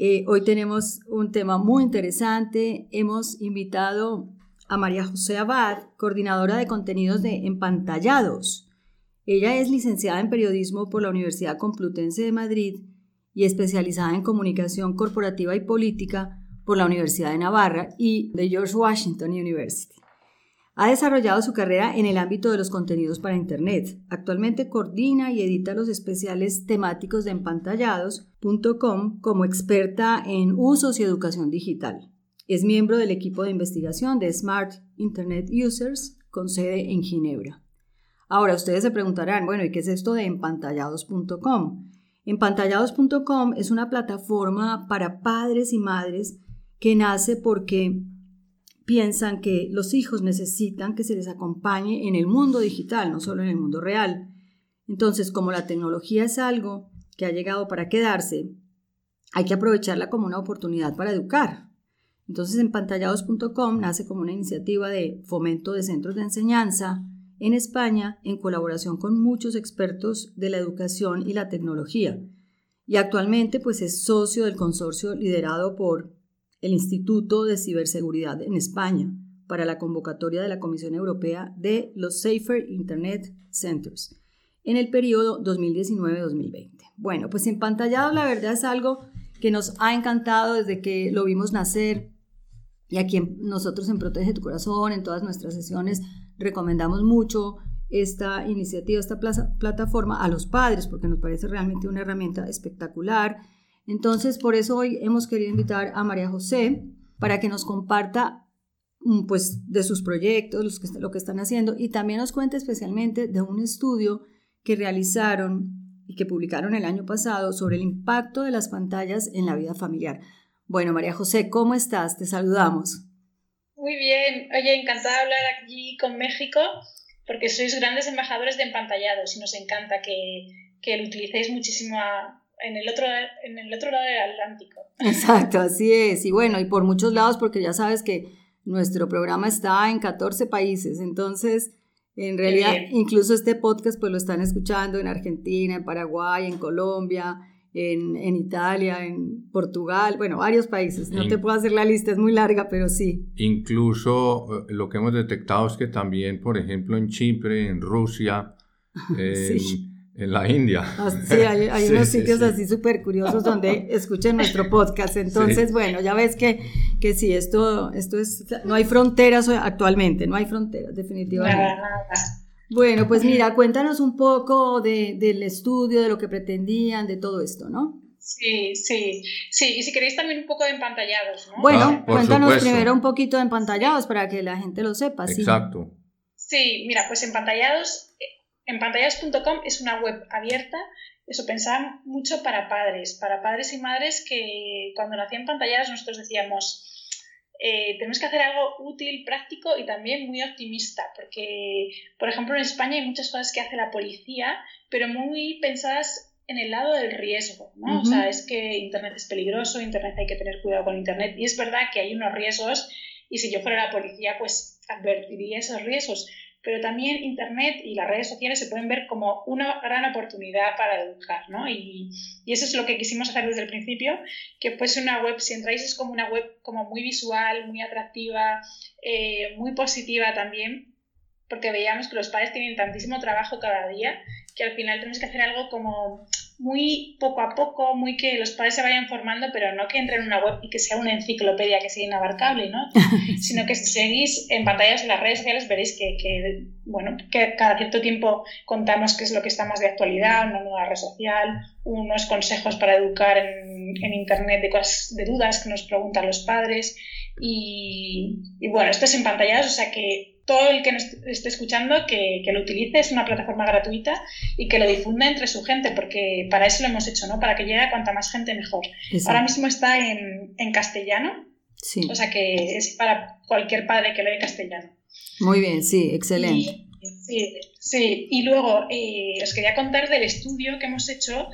Eh, hoy tenemos un tema muy interesante. Hemos invitado a María José Abad, coordinadora de contenidos de Empantallados. Ella es licenciada en periodismo por la Universidad Complutense de Madrid y especializada en comunicación corporativa y política por la Universidad de Navarra y de George Washington University. Ha desarrollado su carrera en el ámbito de los contenidos para Internet. Actualmente coordina y edita los especiales temáticos de empantallados.com como experta en usos y educación digital. Es miembro del equipo de investigación de Smart Internet Users con sede en Ginebra. Ahora ustedes se preguntarán, bueno, ¿y qué es esto de empantallados.com? Empantallados.com es una plataforma para padres y madres que nace porque piensan que los hijos necesitan que se les acompañe en el mundo digital, no solo en el mundo real. Entonces, como la tecnología es algo que ha llegado para quedarse, hay que aprovecharla como una oportunidad para educar. Entonces, empantallados.com nace como una iniciativa de fomento de centros de enseñanza en España en colaboración con muchos expertos de la educación y la tecnología. Y actualmente pues es socio del consorcio liderado por el Instituto de Ciberseguridad en España para la convocatoria de la Comisión Europea de los Safer Internet Centers en el periodo 2019-2020. Bueno, pues empantallado la verdad es algo que nos ha encantado desde que lo vimos nacer y aquí nosotros en Protege tu Corazón, en todas nuestras sesiones, recomendamos mucho esta iniciativa, esta plataforma a los padres porque nos parece realmente una herramienta espectacular entonces, por eso hoy hemos querido invitar a María José para que nos comparta mm, pues, de sus proyectos, lo que están haciendo, y también nos cuente especialmente de un estudio que realizaron y que publicaron el año pasado sobre el impacto de las pantallas en la vida familiar. Bueno, María José, ¿cómo estás? Te saludamos. Muy bien. Oye, encantada de hablar aquí con México porque sois grandes embajadores de empantallados y nos encanta que, lo utilicéis muchísimo en el, otro, en el otro lado del Atlántico. Exacto, así es. Y bueno, y por muchos lados, porque ya sabes que nuestro programa está en 14 países, entonces, en realidad, incluso este podcast pues lo están escuchando en Argentina, en Paraguay, en Colombia, en, en, Italia, en Portugal, bueno, varios países. No te puedo hacer la lista, es muy larga, pero sí. Incluso eh, lo que hemos detectado es que también, por ejemplo, en Chipre, en Rusia, sí. En la India. Ah, sí, hay, unos sitios así súper curiosos donde escuchen nuestro podcast. Entonces, bueno, ya ves que, que sí, esto, esto es, no hay fronteras actualmente, no hay fronteras, definitivamente. Bueno, pues mira, cuéntanos un poco de, del estudio, de lo que pretendían, de todo esto, ¿no? Sí, sí, sí, y si queréis también un poco de empantallados, ¿no? Bueno, ah, cuéntanos primero un poquito de empantallados para que la gente lo sepa. Exacto. Sí, mira, pues empantallados Empantallados.com es una web abierta, eso pensaba mucho para padres, para padres y madres que cuando nacían pantalladas nosotros decíamos, eh, tenemos que hacer algo útil, práctico y también muy optimista, porque, por ejemplo, en España hay muchas cosas que hace la policía, pero muy pensadas en el lado del riesgo, ¿no? O sea, es que Internet es peligroso, Internet hay que tener cuidado con Internet, y es verdad que hay unos riesgos, y si yo fuera la policía, pues advertiría esos riesgos, pero también Internet y las redes sociales se pueden ver como una gran oportunidad para educar, ¿no? Y, eso es lo que quisimos hacer desde el principio, que fuese una web, si entráis es como una web como muy visual, muy atractiva, eh, muy positiva también, porque veíamos que los padres tienen tantísimo trabajo cada día que al final tenemos que hacer algo como muy poco a poco, muy que los padres se vayan formando, pero no que entren en una web y que sea una enciclopedia que sea inabarcable, ¿no? Sino que si seguís en pantallas en las redes sociales veréis que, bueno, que cada cierto tiempo contamos qué es lo que está más de actualidad, una nueva red social, unos consejos para educar en, en Internet de, cosas, de dudas que nos preguntan los padres. Y, y bueno, esto es en pantallas, o sea que todo el que nos esté escuchando que, lo utilice, es una plataforma gratuita y que lo difunda entre su gente, porque para eso lo hemos hecho, ¿no? Para que llegue a cuanta más gente mejor. Ahora mismo está en, castellano, o sea que es para cualquier padre que lo lee castellano. Muy bien, sí, excelente. sí, sí, y luego eh, os quería contar del estudio que hemos hecho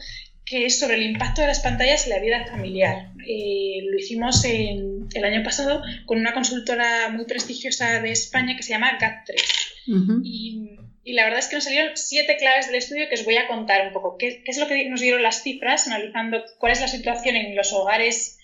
que es sobre el impacto de las pantallas en la vida familiar. Eh, lo hicimos el año pasado con una consultora muy prestigiosa de España que se llama GAT3. y, la verdad es que nos salieron siete claves del estudio que os voy a contar un poco. ¿Qué, es lo que nos dieron las cifras analizando cuál es la situación en los hogares?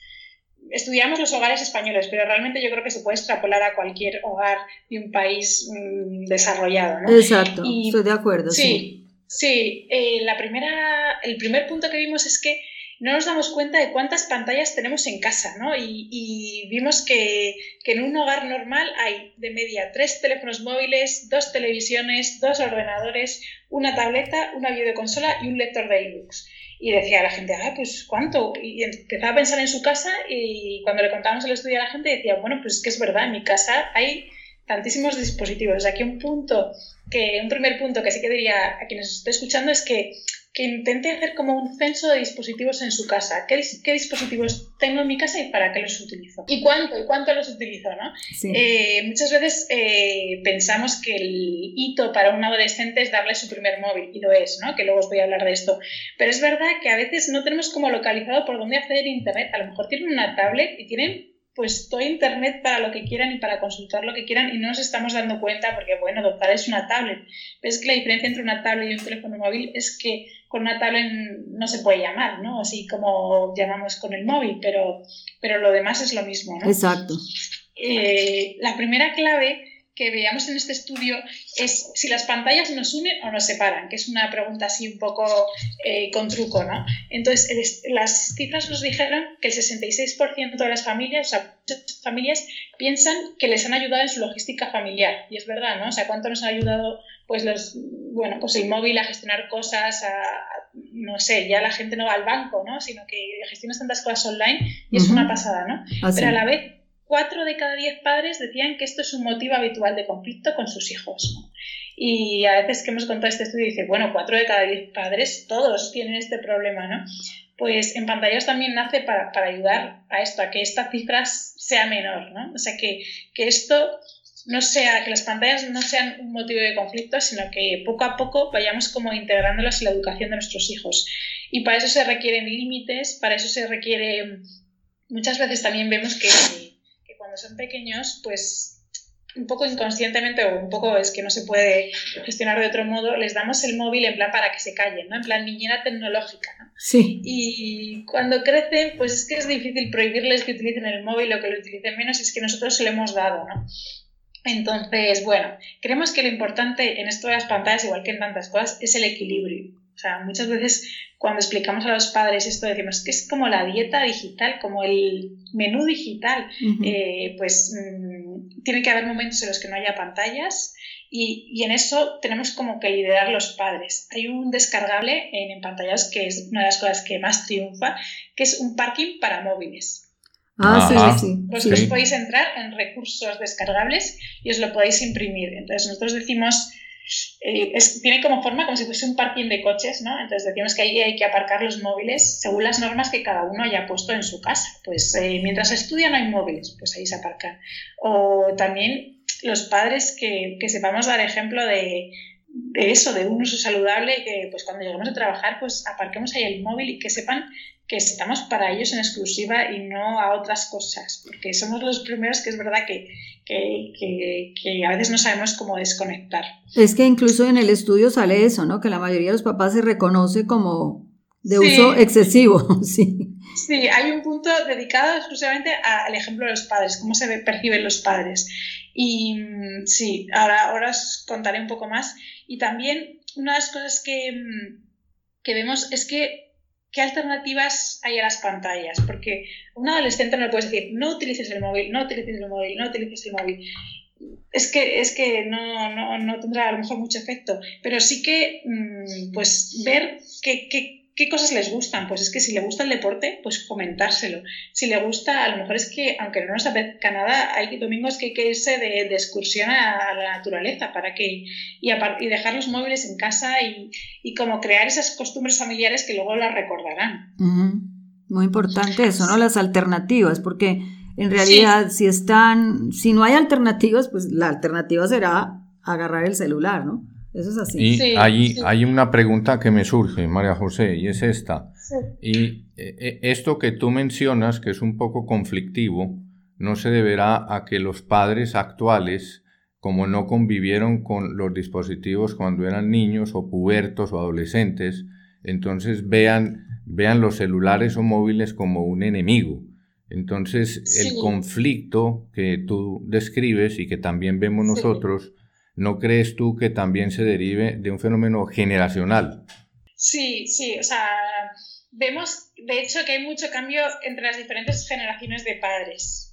Estudiamos los hogares españoles, pero realmente yo creo que se puede extrapolar a cualquier hogar de un país mm, desarrollado. ¿no? Exacto, estoy de acuerdo. sí. Sí, eh, la primera, el primer punto que vimos es que no nos damos cuenta de cuántas pantallas tenemos en casa, ¿no? Y, vimos que, en un hogar normal hay de media tres teléfonos móviles, dos televisiones, dos ordenadores, una tableta, una videoconsola y un lector de ebooks. Y decía la gente, ah, pues ¿cuánto? Y empezaba a pensar en su casa y cuando le contábamos el estudio a la gente decía, bueno, pues es que es verdad, en mi casa hay tantísimos dispositivos. Aquí un punto, que un primer punto que sí que diría a quienes esté escuchando es que, que intente hacer como un censo de dispositivos en su casa. ¿Qué, ¿Qué, dispositivos tengo en mi casa y para qué los utilizo? ¿Y cuánto? ¿Y cuánto los utilizo? ¿no? Eh, muchas veces eh, pensamos que el hito para un adolescente es darle su primer móvil, y lo es, ¿no? que luego os voy a hablar de esto. Pero es verdad que a veces no tenemos como localizado por dónde acceder a Internet. A lo mejor tienen una tablet y tienen pues todo Internet para lo que quieran y para consultar lo que quieran y no nos estamos dando cuenta porque, bueno, dotar es una tablet. Ves que la diferencia entre una tablet y un teléfono móvil es que con una tablet no se puede llamar, ¿no? Así como llamamos con el móvil, pero, pero lo demás es lo mismo, ¿no? Exacto. Eh, la primera clave que veíamos en este estudio es si las pantallas nos unen o nos separan, que es una pregunta así un poco eh, con truco, ¿no? Entonces, las cifras nos dijeron que el 66% de las familias, o sea, muchas familias piensan que les han ayudado en su logística familiar, y es verdad, ¿no? O sea, ¿cuánto nos ha ayudado, pues, los, bueno, pues el móvil a gestionar cosas, a, no sé, ya la gente no va al banco, ¿no? Sino que gestionas tantas cosas online y es una pasada, ¿no? Ah, Pero a la vez cuatro de cada diez padres decían que esto es un motivo habitual de conflicto con sus hijos. Y a veces que hemos contado este estudio, dice, bueno, cuatro de cada diez padres, todos tienen este problema, ¿no? Pues en pantallas también nace para, ayudar a esto, a que esta cifra sea menor, ¿no? O sea, que, que esto no sea, que las pantallas no sean un motivo de conflicto, sino que poco a poco vayamos como integrándolas en la educación de nuestros hijos. Y para eso se requieren límites, para eso se requiere, muchas veces también vemos que cuando son pequeños, pues un poco inconscientemente o un poco es que no se puede gestionar de otro modo, les damos el móvil en plan para que se callen, ¿no? En plan niñera tecnológica, ¿no? Sí. Y cuando crecen, pues es que es difícil prohibirles que utilicen el móvil o que lo utilicen menos, es que nosotros se lo hemos dado, ¿no? Entonces, bueno, creemos que lo importante en esto de las pantallas, igual que en tantas cosas, es el equilibrio. O sea, muchas veces cuando explicamos a los padres esto decimos que es como la dieta digital, como el menú digital, eh, pues mm, tiene que haber momentos en los que no haya pantallas y, y, en eso tenemos como que liderar los padres. Hay un descargable en, en pantallas que es una de las cosas que más triunfa, que es un parking para móviles. Ah, sí, sí. Vosotros podéis entrar en recursos descargables y os lo podéis imprimir. Entonces nosotros decimos eh, tiene como forma como si fuese un parking de coches, ¿no? Entonces decimos que ahí hay que aparcar los móviles según las normas que cada uno haya puesto en su casa. Pues eh, mientras estudian no hay móviles, pues ahí se aparcan. O también los padres que, que sepamos dar ejemplo de, de eso, de un uso saludable, que pues cuando lleguemos a trabajar, pues aparquemos ahí el móvil y que sepan que estamos para ellos en exclusiva y no a otras cosas, porque somos los primeros que es verdad que, que, a veces no sabemos cómo desconectar. Es que incluso en el estudio sale eso, ¿no? Que la mayoría de los papás se reconoce como de uso excesivo, sí. Sí, hay un punto dedicado exclusivamente al ejemplo de los padres, cómo se perciben los padres. Y mm, sí, ahora, ahora os contaré un poco más. Y también una de las cosas que, mm, que vemos es que ¿qué alternativas hay a las pantallas? Porque un adolescente no le puedes decir, no utilices el móvil, no utilices el móvil, no utilices el móvil. Es que, es que no, no, tendrá a lo mejor mucho efecto, pero sí que mm, pues ver qué, ¿Qué cosas les gustan? Pues es que si le gusta el deporte, pues comentárselo. Si le gusta, a lo mejor es que, aunque no nos apetezca nada, hay domingos que hay que irse de, excursión a, la naturaleza para que, y, y dejar los móviles en casa y, como crear esas costumbres familiares que luego las recordarán. Muy importante eso, ¿no? Las alternativas, porque en realidad si están, si no hay alternativas, pues la alternativa será agarrar el celular, ¿no? Eso es así. Y hay, hay una pregunta que me surge, María José, y es esta. Y eh, eh, esto que tú mencionas, que es un poco conflictivo, no se deberá a que los padres actuales, como no convivieron con los dispositivos cuando eran niños o pubertos o adolescentes, entonces vean, vean los celulares o móviles como un enemigo. Entonces, el conflicto que tú describes y que también vemos nosotros, ¿no crees tú que también se derive de un fenómeno generacional? Sí, sí, o sea, vemos de hecho que hay mucho cambio entre las diferentes generaciones de padres.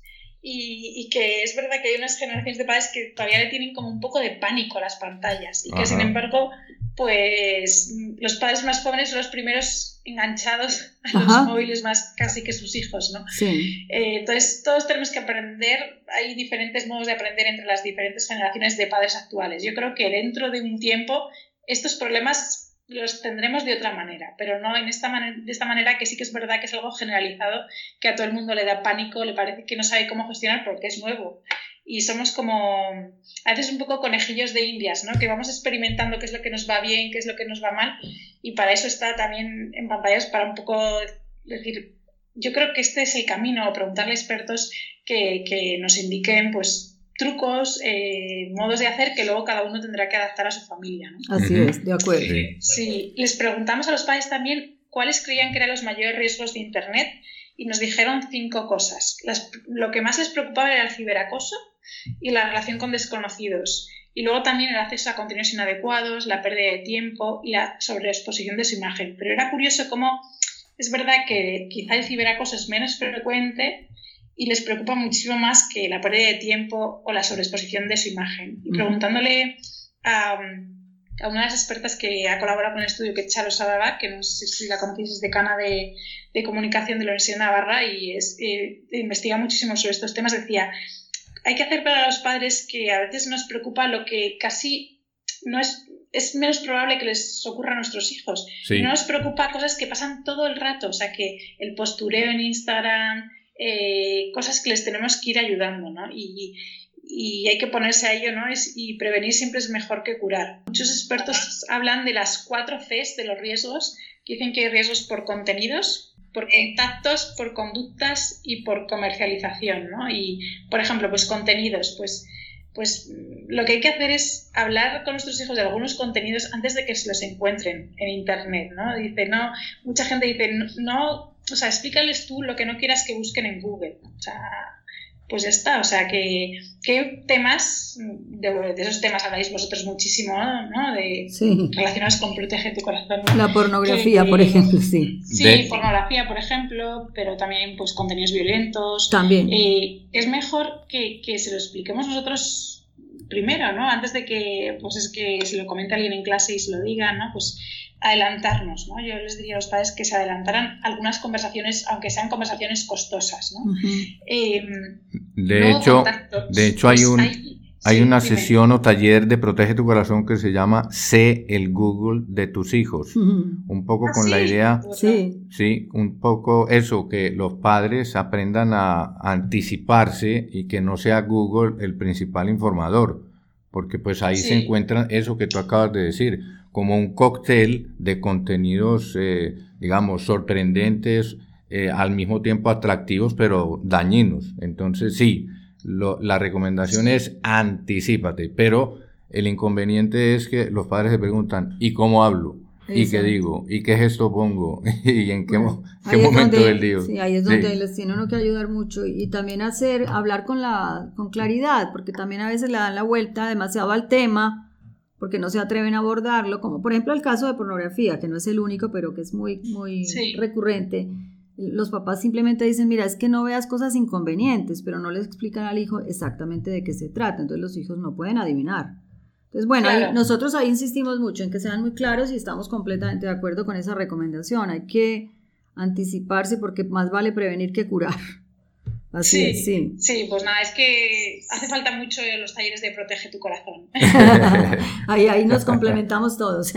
Y, que es verdad que hay unas generaciones de padres que todavía le tienen como un poco de pánico a las pantallas y que sin embargo pues los padres más jóvenes son los primeros enganchados a los móviles más casi que sus hijos, ¿no? Sí. Eh, entonces, todos tenemos que aprender, hay diferentes modos de aprender entre las diferentes generaciones de padres actuales. Yo creo que dentro de un tiempo estos problemas los tendremos de otra manera, pero no en esta de esta manera que sí que es verdad que es algo generalizado, que a todo el mundo le da pánico, le parece que no sabe cómo gestionar porque es nuevo y somos como a veces un poco conejillos de indias, ¿no? Que vamos experimentando qué es lo que nos va bien, qué es lo que nos va mal y para eso está también en pantallas para un poco decir, yo creo que este es el camino, preguntarle a expertos que, que nos indiquen pues trucos, eh, modos de hacer que luego cada uno tendrá que adaptar a su familia. ¿no? Así es, de acuerdo. Sí, les preguntamos a los padres también cuáles creían que eran los mayores riesgos de Internet y nos dijeron cinco cosas. lo que más les preocupaba era el ciberacoso, y la relación con desconocidos. Y luego también el acceso a contenidos inadecuados, la pérdida de tiempo y la sobreexposición de su imagen. Pero era curioso cómo es verdad que quizá el ciberacoso es menos frecuente y les preocupa muchísimo más que la pérdida de tiempo o la sobreexposición de su imagen. Y preguntándole a, a una de las expertas que ha colaborado con el estudio, que es Charo Sadaba, que no sé si la conocéis, es decana de, de comunicación de la Universidad de Navarra y es, eh, investiga muchísimo sobre estos temas, decía, hay que hacer para los padres que a veces nos preocupa lo que casi no es es menos probable que les ocurra a nuestros hijos. No nos preocupa cosas que pasan todo el rato, o sea, que el postureo en Instagram, eh, cosas que les tenemos que ir ayudando, ¿no? Y, hay que ponerse a ello, ¿no? Es, y prevenir siempre es mejor que curar. Muchos expertos hablan de las cuatro Cs de los riesgos, que dicen que hay riesgos por contenidos, por contactos, por conductas y por comercialización, ¿no? Y, por ejemplo, pues contenidos, pues, pues lo que hay que hacer es hablar con nuestros hijos de algunos contenidos antes de que se los encuentren en Internet, ¿no? Dice, no, mucha gente dice, no, o sea, explícales tú lo que no quieras que busquen en Google, o sea, pues ya está. O sea, que ¿qué temas, de, esos temas habláis vosotros muchísimo, ¿no? De, Relacionados con Protege tu corazón. La pornografía, por ejemplo, sí. Sí, pornografía, por ejemplo, pero también pues contenidos violentos. También. Eh, es mejor que, que se lo expliquemos nosotros primero, ¿no? Antes de que, pues es que se lo comente alguien en clase y se lo diga, ¿no? Pues adelantarnos, ¿no? Yo les diría a los padres que se adelantaran algunas conversaciones, aunque sean conversaciones costosas, ¿no? Em, de, hecho, de hecho, hay un... Hay, una sesión o taller de Protege tu Corazón que se llama Sé el Google de tus hijos. Un poco ah, con la idea, sí. sí, un poco eso, que los padres aprendan a, anticiparse y que no sea Google el principal informador, porque pues ahí se encuentra eso que tú acabas de decir, como un cóctel de contenidos, eh, digamos, sorprendentes, eh, al mismo tiempo atractivos, pero dañinos. Entonces, sí, la recomendación es anticipate, pero el inconveniente es que los padres se preguntan, ¿y cómo hablo? ¿Y qué digo? ¿Y qué gesto pongo? ¿Y en qué, momento del día? Sí, ahí es donde les tiene uno que ayudar mucho y, también hacer, hablar con, la, con claridad, porque también a veces le dan la vuelta demasiado al tema porque no se atreven a abordarlo, como por ejemplo el caso de pornografía, que no es el único, pero que es muy, muy recurrente. Los papás simplemente dicen, mira, es que no veas cosas inconvenientes, pero no les explican al hijo exactamente de qué se trata, entonces los hijos no pueden adivinar. Entonces, bueno, nosotros ahí insistimos mucho en que sean muy claros y estamos completamente de acuerdo con esa recomendación. Hay que anticiparse porque más vale prevenir que curar. Así sí, sí. Sí, pues nada, es que hace falta mucho los talleres de Protege tu Corazón. ahí, ahí nos complementamos todos.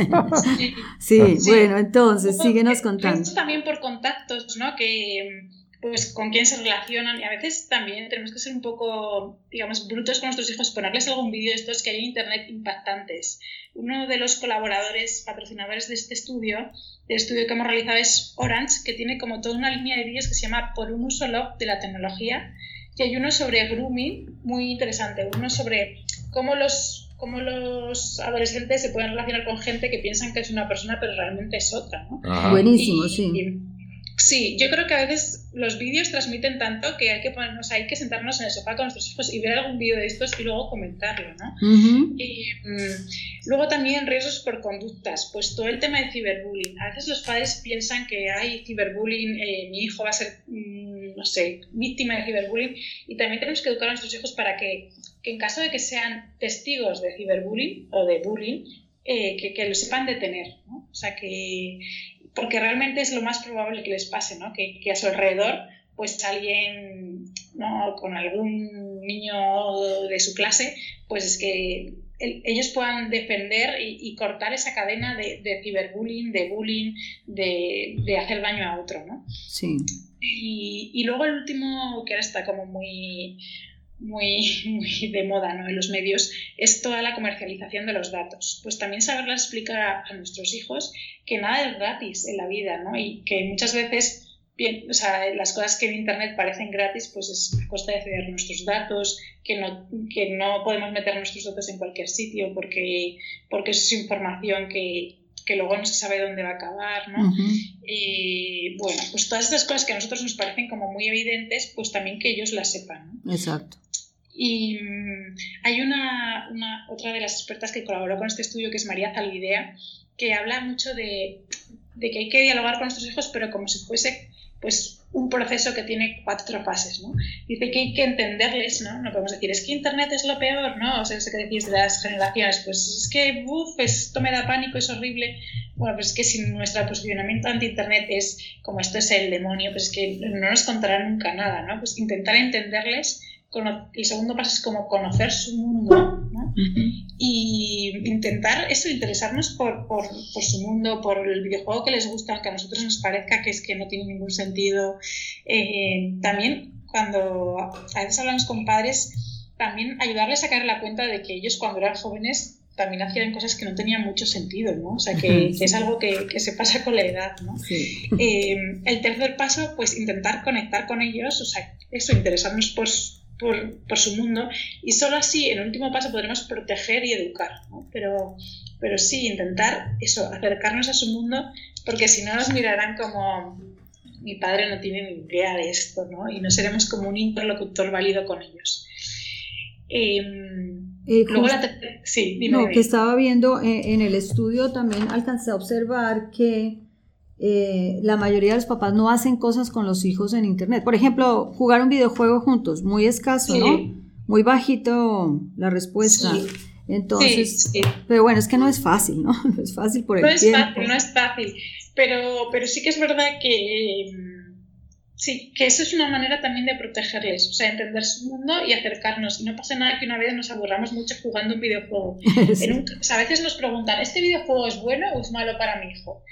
sí, bueno, entonces, síguenos contando. También por contactos, ¿no? Que pues con quién se relacionan y a veces también tenemos que ser un poco, digamos, brutos con nuestros hijos, ponerles algún vídeo de estos que hay en internet impactantes. Uno de los colaboradores, patrocinadores de este estudio, del estudio que hemos realizado es Orange, que tiene como toda una línea de vídeos que se llama Por un uso log de la tecnología y hay uno sobre grooming muy interesante, uno sobre cómo los cómo los adolescentes se pueden relacionar con gente que piensan que es una persona pero realmente es otra. ¿no? Buenísimo, sí. Sí, yo creo que a veces los vídeos transmiten tanto que hay que ponernos, hay que sentarnos en el sofá con nuestros hijos y ver algún vídeo de estos y luego comentarlo, ¿no? Y mm, luego también riesgos por conductas, pues todo el tema de ciberbullying. A veces los padres piensan que hay ciberbullying, eh, mi hijo va a ser, mm, no sé, víctima de ciberbullying y también tenemos que educar a nuestros hijos para que, en caso de que sean testigos de ciberbullying o de bullying, eh, que, que, lo sepan detener, ¿no? O sea, que porque realmente es lo más probable que les pase, ¿no? que, a su alrededor pues alguien ¿no? con algún niño de su clase, pues es que ellos puedan defender y, cortar esa cadena de, ciberbullying, de bullying, de, hacer daño a otro, ¿no? Sí. Y, y, luego el último, que ahora está como muy, muy, muy de moda ¿no? en los medios es toda la comercialización de los datos. Pues también saberles explicar a, nuestros hijos que nada es gratis en la vida ¿no? y que muchas veces bien, o sea, las cosas que en Internet parecen gratis pues es a costa de ceder nuestros datos, que no, que no podemos meter nuestros datos en cualquier sitio porque, porque eso es información que, que luego no se sabe dónde va a acabar, ¿no? Y bueno, pues todas estas cosas que a nosotros nos parecen como muy evidentes, pues también que ellos las sepan, ¿no? Exacto. Y mm, hay una, otra de las expertas que colaboró con este estudio, que es María Zalvidea, que habla mucho de, que hay que dialogar con nuestros hijos, pero como si fuese pues un proceso que tiene cuatro fases, ¿no? Dice que hay que entenderles, ¿no? No podemos decir, es que Internet es lo peor, ¿no? O sea, eso que decís de las generaciones, pues es que, uff, esto me da pánico, es horrible. Bueno, pues es que si nuestro posicionamiento anti-Internet es como esto es el demonio, pues es que no nos contarán nunca nada, ¿no? Pues intentar entenderles el segundo paso es como conocer su mundo ¿no? y intentar eso, interesarnos por, por, por, su mundo, por el videojuego que les gusta, que a nosotros nos parezca que es que no tiene ningún sentido. Eh, también cuando a veces hablamos con padres, también ayudarles a caer la cuenta de que ellos cuando eran jóvenes también hacían cosas que no tenían mucho sentido, ¿no? O sea, que, es algo que, que, se pasa con la edad, ¿no? Eh, el tercer paso, pues intentar conectar con ellos, o sea, eso, interesarnos por, por, su mundo y solo así, en el último paso, podremos proteger y educar, ¿no? Pero, pero sí, intentar eso, acercarnos a su mundo, porque si no nos mirarán como mi padre no tiene ni idea de esto, ¿no? Y no seremos como un interlocutor válido con ellos. Em, eh, luego sí, dime, no, que estaba viendo eh, en el estudio también alcancé a observar que eh, la mayoría de los papás no hacen cosas con los hijos en internet. Por ejemplo, jugar un videojuego juntos, muy escaso, ¿no? Muy bajito la respuesta. Entonces, pero bueno, es que no es fácil, ¿no? No es fácil por el no es Fácil, no es fácil, pero, pero sí que es verdad que sí, que eso es una manera también de protegerles, o sea, entender su mundo y acercarnos. Y no pasa nada que una vez nos aburramos mucho jugando un videojuego. a veces nos preguntan, ¿este videojuego es bueno o es malo para mi hijo?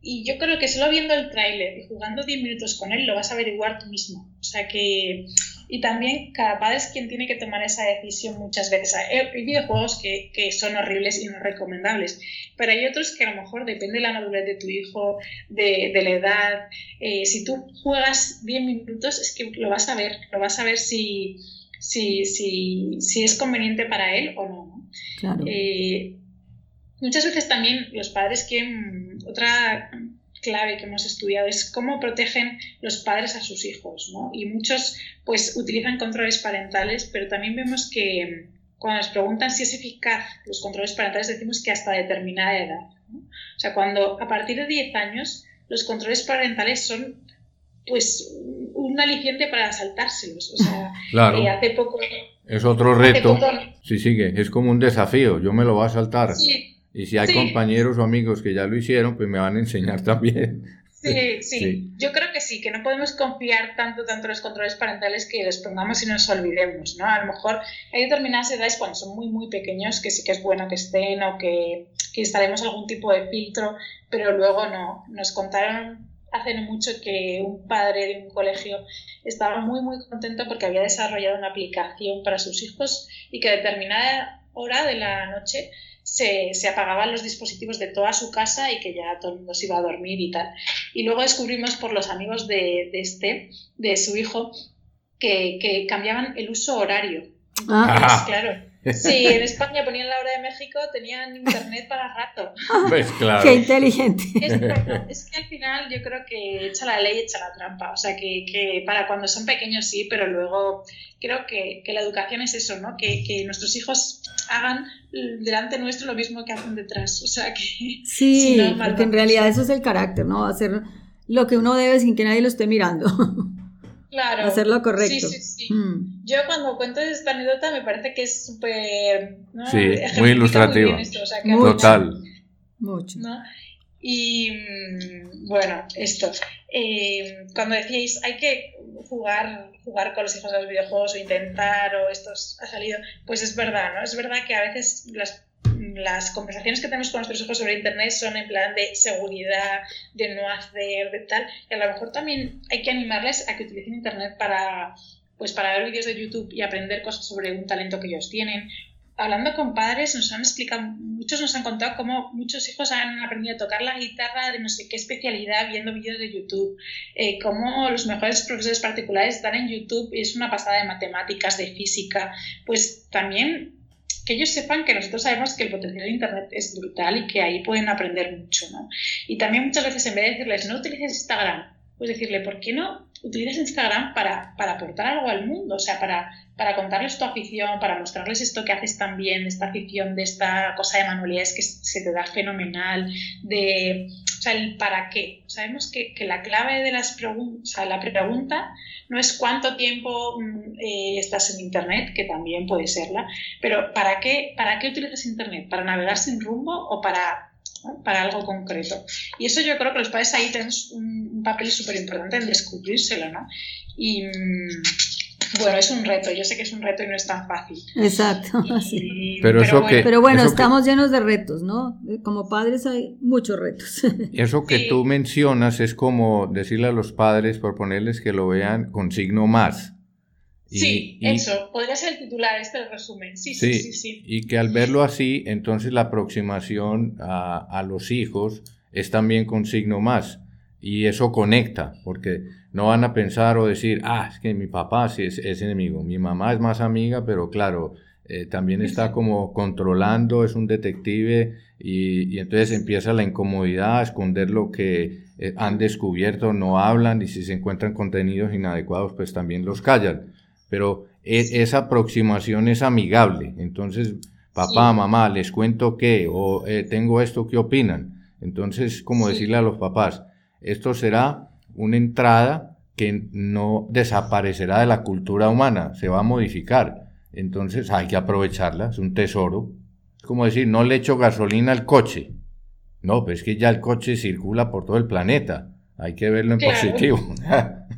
Y yo creo que solo viendo el tráiler y jugando 10 minutos con él lo vas a averiguar tú mismo. O sea que... Y también cada padre es quien tiene que tomar esa decisión muchas veces. Hay videojuegos que, que son horribles y no recomendables, pero hay otros que a lo mejor depende de la madurez de tu hijo, de, de la edad. Eh, si tú juegas 10 minutos es que lo vas a ver, lo vas a ver si, si, si, si es conveniente para él o no. Claro. Eh, Muchas veces también los padres quieren, otra clave que hemos estudiado es cómo protegen los padres a sus hijos, ¿no? Y muchos pues utilizan controles parentales, pero también vemos que cuando nos preguntan si es eficaz los controles parentales decimos que hasta determinada edad. O sea, cuando a partir de 10 años los controles parentales son pues un aliciente para saltárselos. O sea, eh, hace poco Es otro reto. Sí, sigue, es como un desafío, yo me lo voy a saltar. Y si hay compañeros o amigos que ya lo hicieron, pues me van a enseñar también. Sí, sí, Yo creo que sí, que no podemos confiar tanto, tanto en los controles parentales que los pongamos y nos olvidemos, ¿no? A lo mejor hay determinadas edades cuando son muy, muy pequeños que sí que es bueno que estén o que, que instalemos algún tipo de filtro, pero luego no. Nos contaron hace no mucho que un padre de un colegio estaba muy, muy contento porque había desarrollado una aplicación para sus hijos y que a determinada hora de la noche se, se, apagaban los dispositivos de toda su casa y que ya todo el mundo se iba a dormir y tal. Y luego descubrimos por los amigos de, de este, de su hijo, que, que cambiaban el uso horario. Ah. claro, Sí, en España ponían la hora de México, tenían internet para rato. Pues claro. Qué inteligente. Es, que al final yo creo que echa la ley, echa la trampa. O sea, que, que para cuando son pequeños sí, pero luego creo que, que la educación es eso, ¿no? Que, que, nuestros hijos hagan delante nuestro lo mismo que hacen detrás. O sea, que... Sí, porque en realidad eso es el carácter, ¿no? Hacer lo que uno debe sin que nadie lo esté mirando. Claro. Hacerlo correcto. Sí, sí, sí. Mm. Yo cuando cuento esta anécdota me parece que es súper... Sí, muy ilustrativa. Total. Mucho. Y mm, bueno, esto. Eh, cuando decíais hay que jugar, jugar con los hijos a los videojuegos o intentar o esto ha salido, pues es verdad, ¿no? Es verdad que a veces las las conversaciones que tenemos con nuestros hijos sobre Internet son en plan de seguridad, de no hacer, de tal. Y a lo mejor también hay que animarles a que utilicen Internet para, pues, para ver vídeos de YouTube y aprender cosas sobre un talento que ellos tienen. Hablando con padres, nos han explicado, muchos nos han contado cómo muchos hijos han aprendido a tocar la guitarra de no sé qué especialidad viendo vídeos de YouTube, eh, cómo los mejores profesores particulares están en YouTube y es una pasada de matemáticas, de física. Pues también que ellos sepan que nosotros sabemos que el potencial de Internet es brutal y que ahí pueden aprender mucho, ¿no? Y también muchas veces en vez de decirles, no utilices Instagram, pues decirle, ¿por qué no utilizas Instagram para, para aportar algo al mundo? O sea, para, para contarles tu afición, para mostrarles esto que haces también, esta afición, de esta cosa de manualidades que se te da fenomenal, de, o sea, el para qué. Sabemos que, que la clave de las preguntas, o sea, la pregunta no es cuánto tiempo mm, eh, estás en Internet, que también puede serla, pero ¿para qué, ¿para qué utilizas Internet? ¿Para navegar sin rumbo o para, para algo concreto? Y eso yo creo que los padres ahí tienen un, papel súper importante en descubrírselo, ¿no? Y... Mm, bueno, es un reto, yo sé que es un reto y no es tan fácil. Exacto. pero, eso bueno. pero bueno, estamos llenos de retos, ¿no? Como padres hay muchos retos. Eso que tú mencionas es como decirle a los padres, proponerles que lo vean con signo más. sí, eso, podría ser el titular, este resumen. Sí, sí, sí, sí, Y que al verlo así, entonces la aproximación a, a los hijos es también con signo más. Y eso conecta, porque no van a pensar o decir, ah, es que mi papá sí es, enemigo, mi mamá es más amiga, pero claro, eh, también está como controlando, es un detective y, entonces empieza la incomodidad a esconder lo que eh, han descubierto, no hablan y si se encuentran contenidos inadecuados, pues también los callan. Pero e, esa aproximación es amigable, entonces papá, mamá, les cuento qué o eh, tengo esto, ¿qué opinan? Entonces, como decirle a los papás, esto será una entrada que no desaparecerá de la cultura humana, se va a modificar. Entonces hay que aprovecharla, es un tesoro. Es como decir, no le echo gasolina al coche. No, pues es que ya el coche circula por todo el planeta. Hay que verlo en positivo.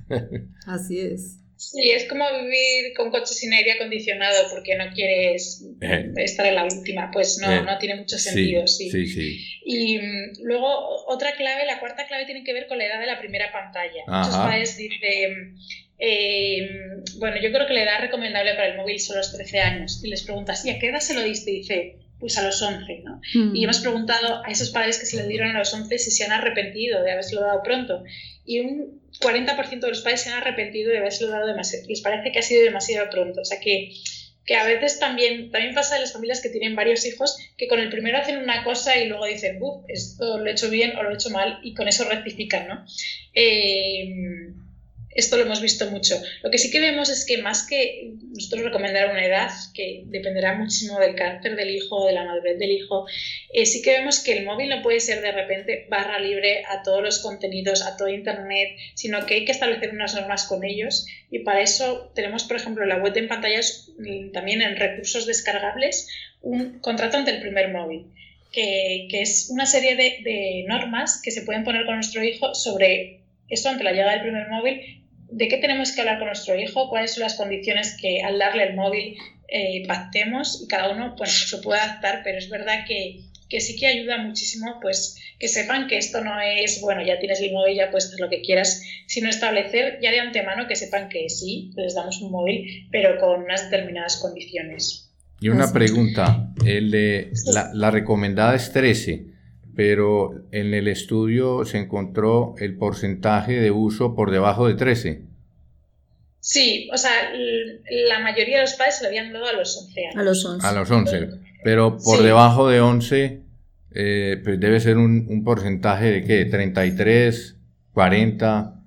Así es. Sí, es como vivir con coche sin aire acondicionado porque no quieres eh. estar en la última. Pues no, eh. no tiene mucho sentido, sí. sí. sí, Y mm, luego otra clave, la cuarta clave tiene que ver con la edad de la primera pantalla. Muchos padres dicen, eh, bueno, yo creo que la edad recomendable para el móvil son los 13 años. Y les preguntas, ¿y a qué edad se lo diste? Y dice, pues a los 11, ¿no? Mm. Y hemos preguntado a esos padres que se lo dieron a los 11 si se han arrepentido de haberse dado pronto. Y un 40% de los padres se han arrepentido de haberse dado demasiado, les parece que ha sido demasiado pronto. O sea que, que a veces también, también pasa en las familias que tienen varios hijos que con el primero hacen una cosa y luego dicen, Buf, esto lo he hecho bien o lo he hecho mal y con eso rectifican, ¿no? Eh, esto lo hemos visto mucho. Lo que sí que vemos es que más que nosotros recomendar una edad, que dependerá muchísimo del carácter del hijo, de la madurez del hijo, eh, sí que vemos que el móvil no puede ser de repente barra libre a todos los contenidos, a todo Internet, sino que hay que establecer unas normas con ellos y para eso tenemos, por ejemplo, la web en pantallas, mm, también en recursos descargables, un contrato ante el primer móvil. Que, es una serie de, de normas que se pueden poner con nuestro hijo sobre esto ante la llegada del primer móvil de qué tenemos que hablar con nuestro hijo, cuáles son las condiciones que al darle el móvil eh, pactemos y cada uno pues se puede adaptar, pero es verdad que, sí que ayuda muchísimo pues que sepan que esto no es, bueno, ya tienes el móvil, ya puedes hacer lo que quieras, sino establecer ya de antemano que sepan que sí, les damos un móvil, pero con unas determinadas condiciones. Y una pregunta, el, la, la recomendada es 13 pero en el estudio se encontró el porcentaje de uso por debajo de 13. Sí, o sea, la mayoría de los padres se lo habían dado a los 11 años. A los 11. A los 11. Pero por debajo de 11, eh, pues debe ser un, un porcentaje de qué? 33, 40.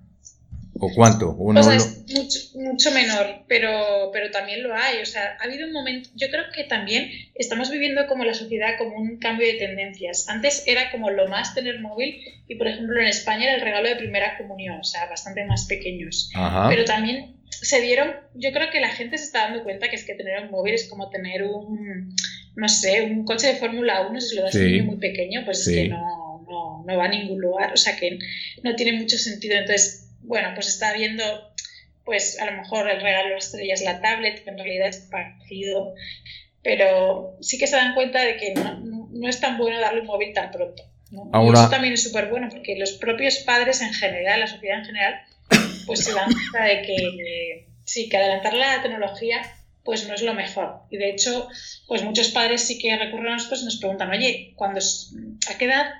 ¿O cuánto? o sea, es mucho, mucho, menor, pero, pero también lo hay. O sea, ha habido un momento, yo creo que también estamos viviendo como la sociedad como un cambio de tendencias. Antes era como lo más tener móvil y, por ejemplo, en España era el regalo de primera comunión, o sea, bastante más pequeños. Pero también se dieron, yo creo que la gente se está dando cuenta que es que tener un móvil es como tener un, no sé, un coche de Fórmula 1, si lo das a un niño muy pequeño, pues es que no, no, no va a ningún lugar, o sea que no tiene mucho sentido. Entonces, bueno, pues está viendo, pues a lo mejor el regalo estrella es la tablet, que en realidad es parecido, pero sí que se dan cuenta de que no, es tan bueno darle un móvil tan pronto. Y eso también es súper bueno porque los propios padres en general, la sociedad en general, pues se dan cuenta de que sí, que adelantar la tecnología pues no es lo mejor. Y de hecho, pues muchos padres sí que recurren a nosotros y nos preguntan, oye, cuando ¿a qué edad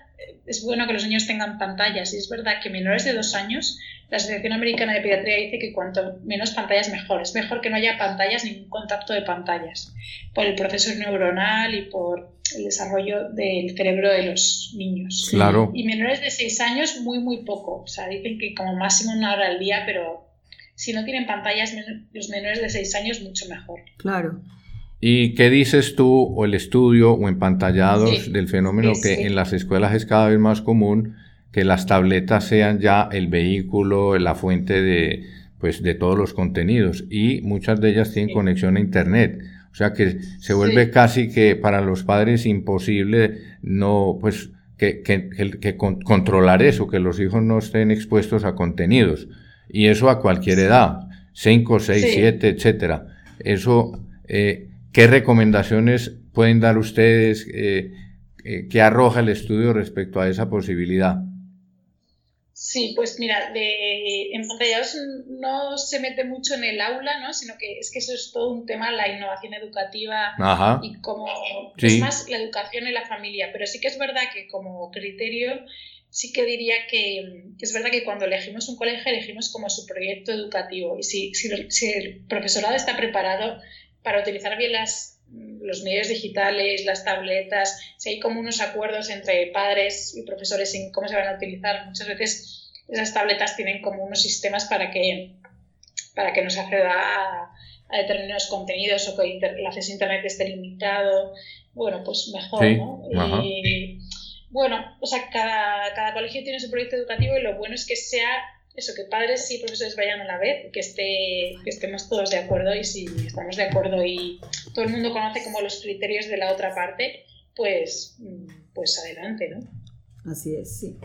es bueno que los niños tengan pantallas? Y es verdad que menores de dos años la Asociación Americana de Pediatría dice que cuanto menos pantallas mejor. Es mejor que no haya pantallas, ningún contacto de pantallas, por el proceso neuronal y por el desarrollo del cerebro de los niños. Claro. Y menores de 6 años, muy, muy poco. O sea, dicen que como máximo una hora al día, pero si no tienen pantallas, los menores de 6 años, mucho mejor. Claro. ¿Y qué dices tú o el estudio o empantallados del fenómeno que en las escuelas es cada vez más común que las tabletas sean ya el vehículo, la fuente de, pues, de todos los contenidos y muchas de ellas tienen conexión a Internet. O sea que se vuelve casi que para los padres imposible no, pues, que, que, que, controlar eso, que los hijos no estén expuestos a contenidos. Y eso a cualquier edad, 5, 6, 7, etcétera. Eso, eh, ¿qué recomendaciones pueden dar ustedes eh, eh, que arroja el estudio respecto a esa posibilidad? Sí, pues mira, de, en pantallados no se mete mucho en el aula, ¿no? Sino que es que eso es todo un tema, la innovación educativa y como es más la educación en la familia. Pero sí que es verdad que como criterio sí que diría que, es verdad que cuando elegimos un colegio elegimos como su proyecto educativo y si, si, si el profesorado está preparado para utilizar bien las, los medios digitales, las tabletas, si hay como unos acuerdos entre padres y profesores en cómo se van a utilizar. Muchas veces esas tabletas tienen como unos sistemas para que, para que no se acceda a, determinados contenidos o que el acceso a Internet esté limitado. Bueno, pues mejor, ¿no? bueno, o sea, cada, cada colegio tiene su proyecto educativo y lo bueno es que sea eso, que padres y profesores vayan a la vez, que, esté, que estemos todos de acuerdo y si estamos de acuerdo y todo el mundo conoce como los criterios de la otra parte, pues, pues adelante, ¿no? Así es, sí.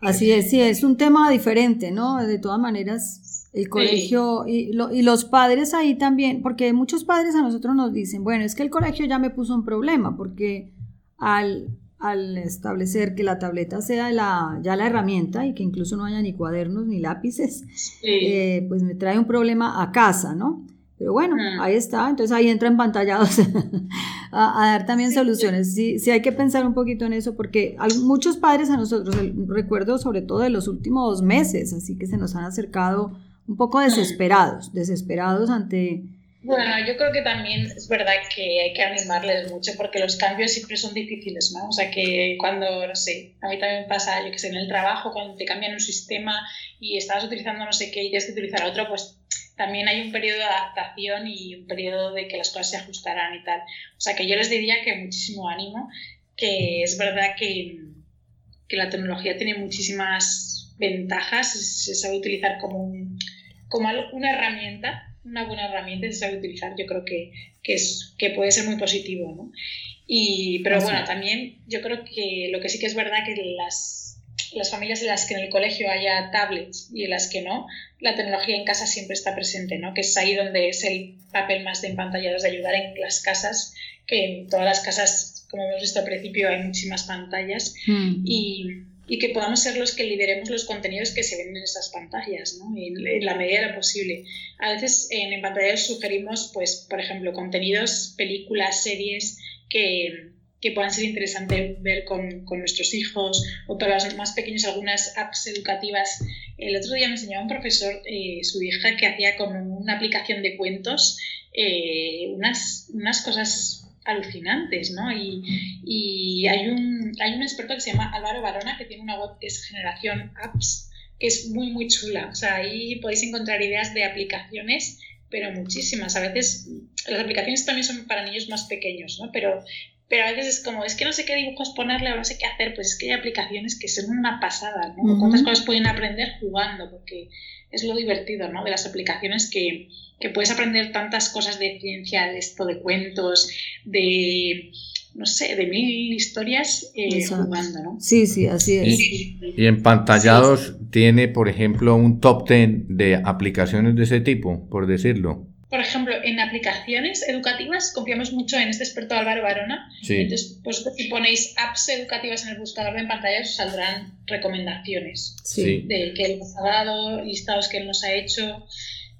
Así es, sí, es un tema diferente, ¿no? De todas maneras, el colegio y, y los padres ahí también, porque muchos padres a nosotros nos dicen, bueno, es que el colegio ya me puso un problema, porque al al establecer que la tableta sea la, ya la herramienta y que incluso no haya ni cuadernos ni lápices, eh, pues me trae un problema a casa, ¿no? Pero bueno, ahí está, entonces ahí entra empantallados a, a dar también soluciones. Sí, sí hay que pensar un poquito en eso porque muchos padres a nosotros, recuerdo sobre todo de los últimos meses, así que se nos han acercado un poco desesperados, desesperados ante Bueno, yo creo que también es verdad que hay que animarles mucho porque los cambios siempre son difíciles, ¿no? O sea, que cuando, no sé, a mí también pasa, yo que sé, en el trabajo, cuando te cambian un sistema y estabas utilizando no sé qué y tienes que utilizar otro, pues también hay un periodo de adaptación y un periodo de que las cosas se ajustarán y tal. O sea, que yo les diría que muchísimo ánimo, que es verdad que, que la tecnología tiene muchísimas ventajas, se sabe utilizar como, un, como una herramienta una buena herramienta y se sabe utilizar, yo creo que, que, es, que puede ser muy positivo. ¿no? Y, pero bueno, también yo creo que lo que sí que es verdad que las, las familias en las que en el colegio haya tablets y en las que no, la tecnología en casa siempre está presente, ¿no? que es ahí donde es el papel más de empantallados de ayudar en las casas, que en todas las casas, como hemos visto al principio, hay muchísimas pantallas mm. y y que podamos ser los que lideremos los contenidos que se ven en esas pantallas, ¿no? en, la medida de lo posible. A veces en, en pantallas sugerimos, pues, por ejemplo, contenidos, películas, series que, que puedan ser interesantes ver con, con, nuestros hijos o para los más pequeños algunas apps educativas. El otro día me enseñaba un profesor, eh, su hija, que hacía con una aplicación de cuentos eh, unas, unas cosas alucinantes, ¿no? Y, hay, un, hay un experto que se llama Álvaro Barona que tiene una web que es Generación Apps, que es muy, muy chula. O sea, ahí podéis encontrar ideas de aplicaciones, pero muchísimas. A veces las aplicaciones también son para niños más pequeños, ¿no? Pero, pero a veces es como, es que no sé qué dibujos ponerle o no sé qué hacer, pues es que hay aplicaciones que son una pasada, ¿no? ¿Cuántas cosas pueden aprender jugando? Porque es lo divertido, ¿no? De las aplicaciones que, que puedes aprender tantas cosas de ciencia, de esto, de cuentos, de no sé, de mil historias eh, jugando, ¿no? Sí, sí, así es. Y, en pantallados tiene, por ejemplo, un top ten de aplicaciones de ese tipo, por decirlo. Por ejemplo, en aplicaciones educativas confiamos mucho en este experto Álvaro Barona. Entonces, pues si ponéis apps educativas en el buscador de pantallas, os saldrán recomendaciones de que él nos ha dado, listados que él nos ha hecho.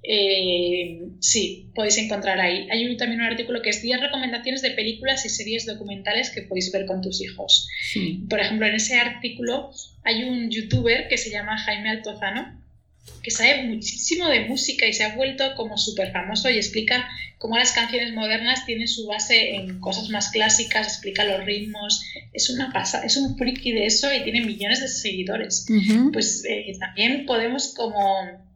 Eh, sí, podéis encontrar ahí. Hay también un artículo que es 10 recomendaciones de películas y series documentales que podéis ver con tus hijos. Por ejemplo, en ese artículo hay un youtuber que se llama Jaime Altozano que sabe muchísimo de música y se ha vuelto como súper famoso y explica cómo las canciones modernas tienen su base en cosas más clásicas, explica los ritmos, es una pasa, es un friki de eso y tiene millones de seguidores. Pues eh, también podemos como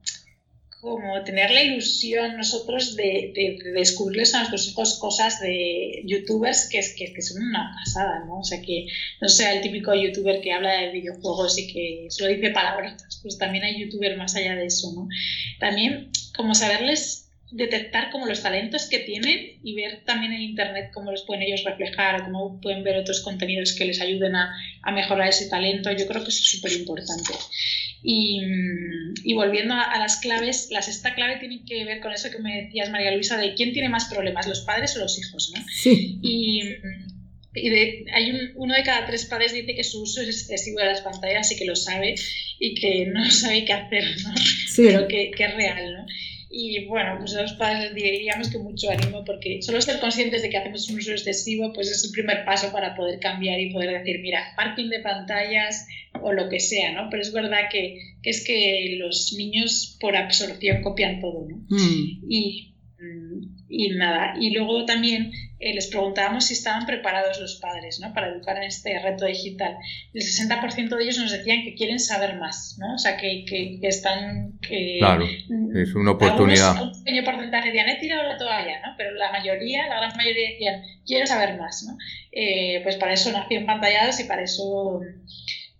como tener la ilusión nosotros de, descubrirles a nuestros hijos cosas de youtubers que, que, que, son una pasada, ¿no? O sea, que no sea el típico youtuber que habla de videojuegos y que solo dice palabras, pues también hay youtubers más allá de eso, ¿no? También como saberles detectar como los talentos que tienen y ver también en internet cómo los pueden ellos reflejar o cómo pueden ver otros contenidos que les ayuden a, a mejorar ese talento. Yo creo que eso es súper importante. Y, y, volviendo a, las claves, la sexta clave tiene que ver con eso que me decías, María Luisa, de quién tiene más problemas, los padres o los hijos, ¿no? Sí. Y, y de, hay un, uno de cada tres padres dice que su uso es excesivo de las pantallas y que lo sabe y que no sabe qué hacer, ¿no? Sí. Pero que, que es real, ¿no? Y bueno, pues a los padres diríamos que mucho ánimo porque solo ser conscientes de que hacemos un uso excesivo pues es el primer paso para poder cambiar y poder decir, mira, parking de pantallas o lo que sea, ¿no? Pero es verdad que, que es que los niños por absorción copian todo, ¿no? Mm. Y, y nada, y luego también eh, les preguntábamos si estaban preparados los padres ¿no? para educar en este reto digital. El 60% de ellos nos decían que quieren saber más, ¿no? o sea, que, que, están... Que, claro, es una oportunidad. un pequeño porcentaje decían, he tirado la toalla, ¿no? pero la mayoría, la gran mayoría decían, quiero saber más. ¿no? Eh, pues para eso nació pantallados y para eso...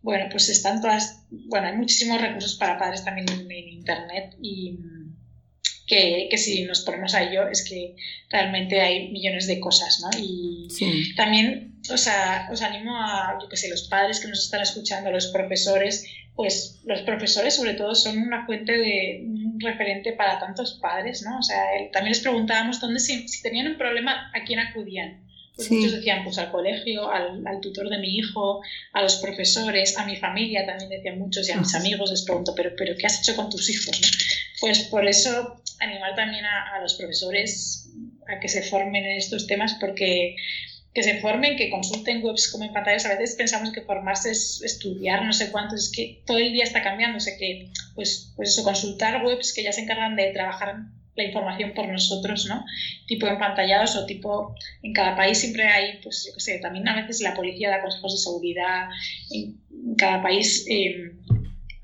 Bueno, pues están todas, bueno, hay muchísimos recursos para padres también en Internet y, que, si nos ponemos a ello es que realmente hay millones de cosas, ¿no? Y también, o sea, os animo a, yo que sé, los padres que nos están escuchando, los profesores, pues los profesores sobre todo son una fuente de un referente para tantos padres, ¿no? O sea, también les preguntábamos dónde si, tenían un problema, ¿a quién acudían? Pues muchos decían, pues al colegio, al, al, tutor de mi hijo, a los profesores, a mi familia, también decían muchos, y a mis amigos les pregunto, pero, pero ¿qué has hecho con tus hijos? Pues por eso animar también a, los profesores a que se formen en estos temas porque que se formen, que consulten webs como en pantallas. A veces pensamos que formarse es estudiar no sé cuánto, es que todo el día está cambiando. O sea que, pues, pues eso, consultar webs que ya se encargan de trabajar la información por nosotros, ¿no? Tipo empantallados o tipo, en cada país siempre hay, pues yo qué sé, también a veces la policía da consejos de seguridad, en cada país em,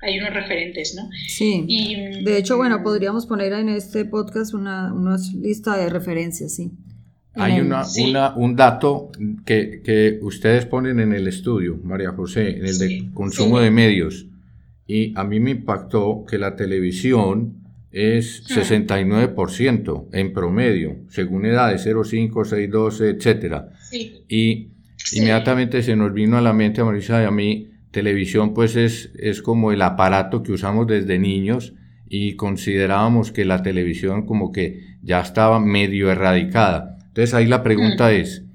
hay unos referentes, ¿no? Sí. Y, de hecho, bueno, podríamos poner en este podcast una, una lista de referencias, sí. Hay una, una, un dato que, que, ustedes ponen en el estudio, María José, en el de consumo de medios. Y a mí me impactó que la televisión es 69% ah. en promedio, según edades 0, 5, 6, 12, etc. Y inmediatamente se nos vino a la mente a Marisa y a mí, televisión pues es, es como el aparato que usamos desde niños y considerábamos que la televisión como que ya estaba medio erradicada. Entonces ahí la pregunta mm. es,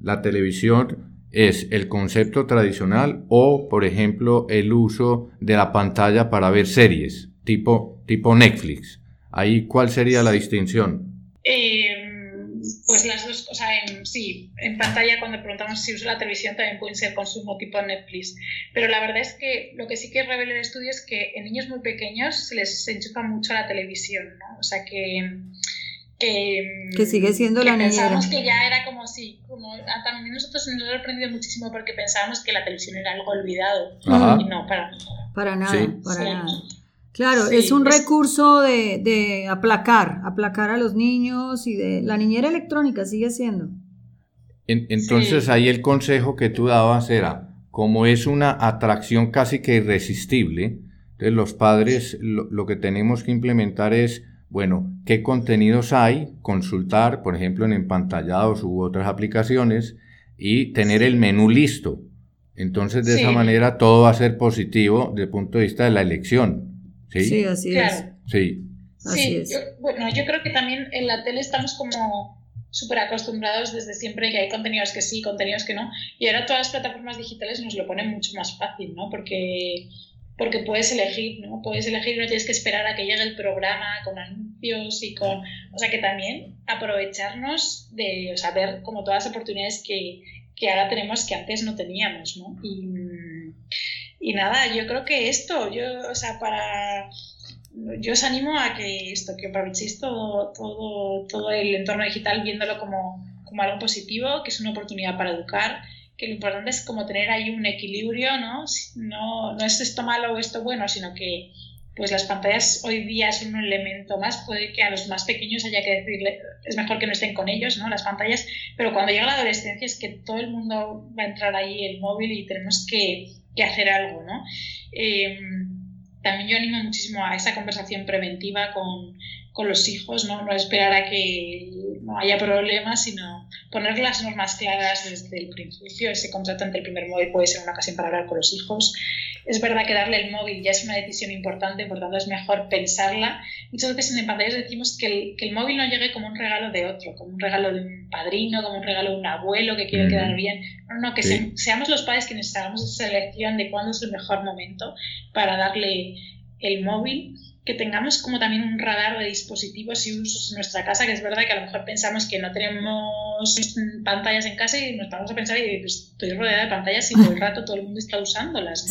¿la televisión es el concepto tradicional o, por ejemplo, el uso de la pantalla para ver series, tipo, tipo Netflix? Ahí, ¿cuál sería la distinción? Em, pues las dos, o sea, sí, en pantalla cuando preguntamos si usa la televisión también pueden ser consumo tipo Netflix, pero la verdad es que lo que sí que revela el estudio es que en niños muy pequeños se les enchufa mucho la televisión, ¿no? O sea que que, sigue siendo la niñera. Pensábamos que ya era como si, como también nosotros nos ha sorprendido muchísimo porque pensábamos que la televisión era algo olvidado y no, para, para nada. Para nada. Claro, es un recurso de, de, aplacar, aplacar a los niños y de la niñera electrónica sigue siendo. entonces ahí el consejo que tú dabas era, como es una atracción casi que irresistible, entonces los padres lo que tenemos que implementar es bueno, ¿qué contenidos hay? Consultar, por ejemplo, en empantallados u otras aplicaciones y tener el menú listo. Entonces, de esa manera, todo va a ser positivo desde el punto de vista de la elección. Sí, sí así es. Sí. Así es. bueno, yo creo que también en la tele estamos como súper acostumbrados desde siempre que hay contenidos que sí, contenidos que no. Y ahora todas las plataformas digitales nos lo ponen mucho más fácil, ¿no? Porque porque puedes elegir, ¿no? Puedes elegir, no tienes que esperar a que llegue el programa con anuncios y con... O sea, que también aprovecharnos de, o sea, ver como todas las oportunidades que, que ahora tenemos que antes no teníamos, ¿no? Y, y nada, yo creo que esto, yo, o sea, para... Yo os animo a que esto, que aprovechéis todo, todo, todo el entorno digital viéndolo como, como algo positivo, que es una oportunidad para educar, que lo importante es como tener ahí un equilibrio, ¿no? No, no es esto malo o esto bueno, sino que pues las pantallas hoy día son un elemento más, puede que a los más pequeños haya que decirle, es mejor que no estén con ellos, ¿no? Las pantallas, pero cuando llega la adolescencia es que todo el mundo va a entrar ahí el móvil y tenemos que, que hacer algo, ¿no? Eh, también yo animo muchísimo a esa conversación preventiva con, con los hijos, ¿no? no esperar a que no haya problemas, sino poner las normas claras desde el principio. Ese contrato ante el primer móvil puede ser una ocasión para hablar con los hijos. Es verdad que darle el móvil ya es una decisión importante, por tanto es mejor pensarla. Muchas veces en pantallas decimos que el, que el móvil no llegue como un regalo de otro, como un regalo de un padrino, como un regalo de un abuelo que quiere quedar bien. No, no, que seamos los padres quienes hagamos esa selección de cuándo es el mejor momento para darle el móvil que tengamos como también un radar de dispositivos y usos en nuestra casa, que es verdad que a lo mejor pensamos que no tenemos pantallas en casa y nos vamos a pensar y pues, estoy rodeada de pantallas y todo el rato todo el mundo está usándolas.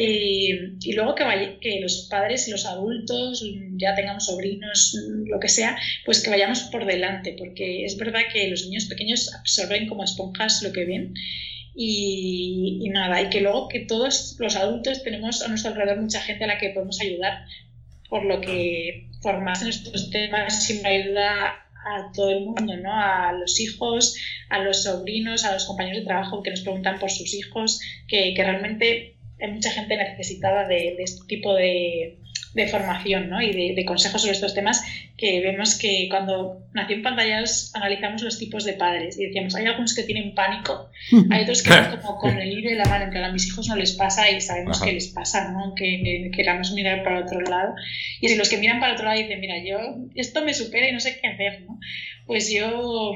Eh, y luego que, que los padres y los adultos, ya tengamos sobrinos, lo que sea, pues que vayamos por delante, porque es verdad que los niños pequeños absorben como esponjas lo que ven. Y, y, nada, y que luego que todos los adultos tenemos a nuestro alrededor mucha gente a la que podemos ayudar por lo que formarse en estos temas siempre ayuda a todo el mundo, ¿no? A los hijos, a los sobrinos, a los compañeros de trabajo que nos preguntan por sus hijos, que, que realmente hay mucha gente necesitada de este tipo de, de formación ¿no? y de, consejos sobre estos temas que vemos que cuando nació en pantallas analizamos los tipos de padres y decíamos, hay algunos que tienen pánico, hay otros que van como con el hilo de la mano, en que a mis hijos no les pasa y sabemos que les pasa, ¿no? que queramos mirar para otro lado. Y si los que miran para otro lado dicen, mira, yo esto me supera y no sé qué hacer, ¿no? pues yo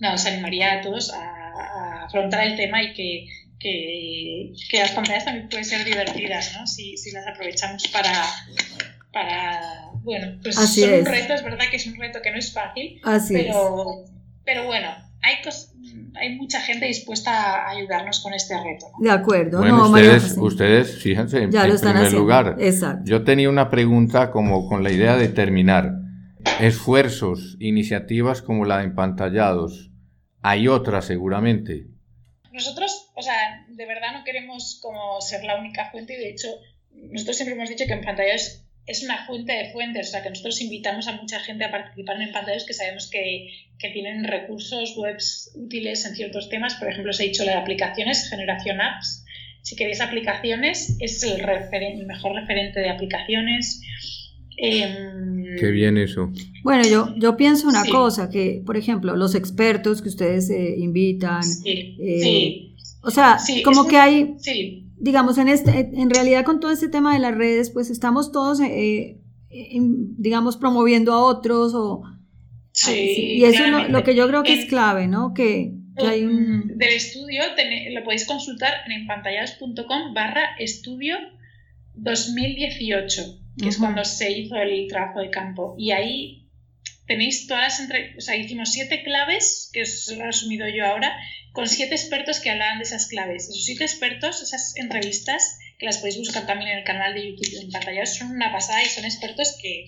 no, os animaría a todos a afrontar el tema y que que, que, las pantallas también pueden ser divertidas, ¿no? Si, si las aprovechamos para, para bueno, pues Así son un reto, es verdad que es un reto que no es fácil, pero, pero bueno, hay, hay mucha gente dispuesta a ayudarnos con este reto. De acuerdo. Bueno, ustedes, ustedes, fíjense, en, primer lugar, yo tenía una pregunta como con la idea de terminar. esfuerzos, iniciativas como la de empantallados. Hay otras seguramente. Nosotros, o sea, de verdad no queremos como ser la única fuente y de hecho nosotros siempre hemos dicho que Empantallados es una fuente de fuentes, o sea que nosotros invitamos a mucha gente a participar en Empantallados que sabemos que, que tienen recursos webs útiles en ciertos temas. Por ejemplo, os he dicho la de aplicaciones, Generación Apps. Si queréis aplicaciones, es el mejor referente de aplicaciones. Em, Qué bien eso. Bueno, yo, yo pienso una cosa, que por ejemplo, los expertos que ustedes eh, invitan, eh, o sea, como que hay, digamos, en, este, en realidad con todo este tema de las redes, pues estamos todos, eh, digamos, promoviendo a otros o... Sí, y eso es lo, que yo creo que es clave, ¿no? Que, hay un... Del estudio lo podéis consultar en empantallados.com barra estudio 2018 que es cuando se hizo el trabajo de campo. Y ahí tenéis todas las entre... o sea, hicimos siete claves, que os he resumido yo ahora, con siete expertos que hablaban de esas claves. Esos siete expertos, esas entrevistas, que las podéis buscar también en el canal de YouTube en pantalla, son una pasada y son expertos que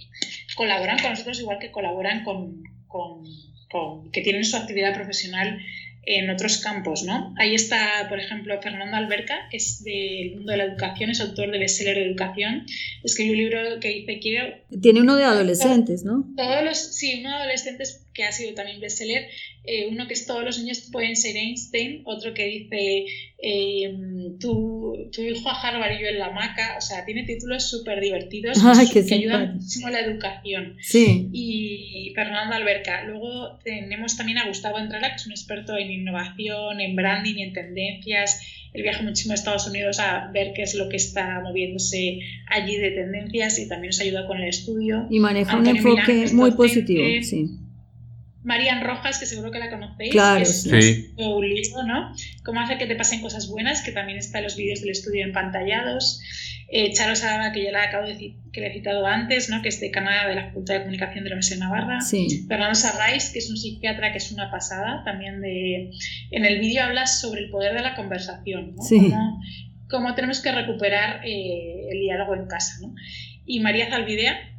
colaboran con nosotros igual que colaboran con, con, con que tienen su actividad profesional en otros campos, ¿no? Ahí está, por ejemplo, Fernando Alberca, que es del mundo de la educación, es autor de bestseller de educación, escribió un libro que dice quiero... Tiene uno de adolescentes, ¿no? Todos los, sí, uno de adolescentes que ha sido también bestseller, eh, uno que es todos los niños pueden ser Einstein, otro que dice eh, tu, tu, hijo a Harvard y yo en la hamaca, o sea, tiene títulos súper divertidos que ayudan muchísimo a la educación. Sí. Y Fernando Alberca. Luego tenemos también a Gustavo Entrala, que es un experto en innovación, en branding y en tendencias. Él viaja muchísimo a Estados Unidos a ver qué es lo que está moviéndose allí de tendencias y también nos ayuda con el estudio. Y maneja un enfoque muy positivo, sí. Marian Rojas, que seguro que la conocéis, claro, es sí. un libro, ¿no? Cómo hacer que te pasen cosas buenas, que también está en los vídeos del estudio empantallados. Eh, Charo Sadama, que ya la acabo de decir, que le he citado antes, ¿no? que es de Canadá de la Facultad de Comunicación de la Universidad de Navarra. Sí. Fernando Sarrais, que es un psiquiatra que es una pasada, también de... En el vídeo hablas sobre el poder de la conversación, ¿no? Sí. Cómo, tenemos que recuperar eh, el diálogo en casa, ¿no? Y María Zalvidea,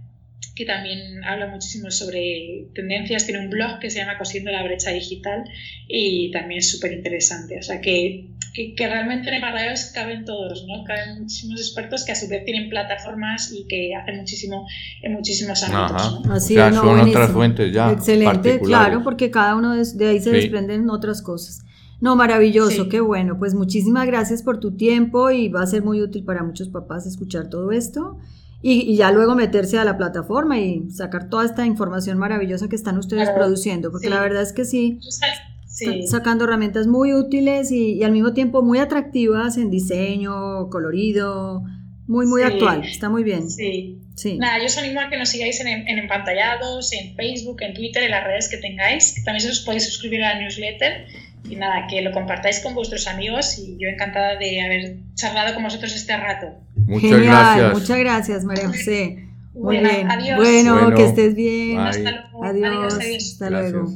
que también habla muchísimo sobre tendencias, tiene un blog que se llama Cosiendo la brecha digital y también es súper interesante. O sea que, que, realmente en Embarrados caben todos, ¿no? Caben muchísimos expertos que a su vez tienen plataformas y que hacen muchísimo en muchísimos ámbitos. ¿no? Así o sea, son otras fuentes ya. Excelente, claro, porque cada uno de, ahí se desprenden otras cosas. No, maravilloso, qué bueno. Pues muchísimas gracias por tu tiempo y va a ser muy útil para muchos papás escuchar todo esto y, ya luego meterse a la plataforma y sacar toda esta información maravillosa que están ustedes produciendo, porque la verdad es que sí, están sacando herramientas muy útiles y, al mismo tiempo muy atractivas en diseño, colorido, muy, muy actual, está muy bien. Sí. sí. Nada, yo os animo a que nos sigáis en, en, Empantallados, en Facebook, en Twitter, en las redes que tengáis. También os podéis suscribir a la newsletter y nada, que lo compartáis con vuestros amigos y yo encantada de haber charlado con vosotros este rato. Muchas Genial, gracias. Muchas gracias, María José. Muy bien. Adiós. Bueno, que estés bien. Hasta luego. Adiós. Hasta luego.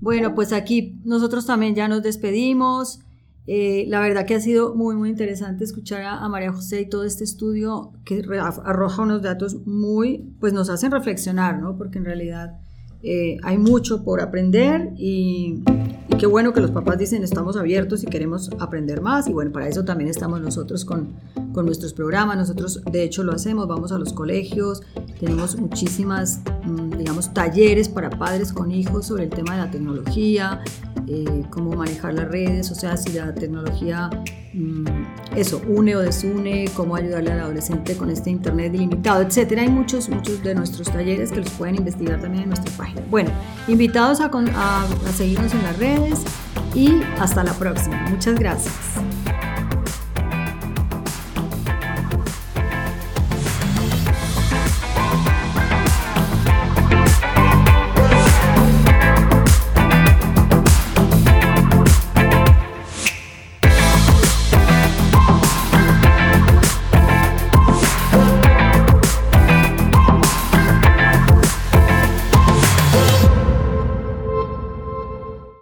Bueno, pues aquí nosotros también ya nos despedimos. Eh, la verdad que ha sido muy, muy interesante escuchar a, María José y todo este estudio que arroja unos datos muy, pues nos hacen reflexionar, ¿no? Porque en realidad eh, hay mucho por aprender y, y, qué bueno que los papás dicen estamos abiertos y queremos aprender más. Y bueno, para eso también estamos nosotros con, con nuestros programas, nosotros de hecho lo hacemos, vamos a los colegios, tenemos muchísimas, mm, digamos, talleres para padres con hijos sobre el tema de la tecnología, eh, cómo manejar las redes, o sea, si la tecnología, mm, eso, une o desune, cómo ayudarle al adolescente con este Internet ilimitado, etcétera. Hay muchos, muchos de nuestros talleres que los pueden investigar también en nuestra página. Bueno, invitados a, a seguirnos en las redes y hasta la próxima. Muchas gracias.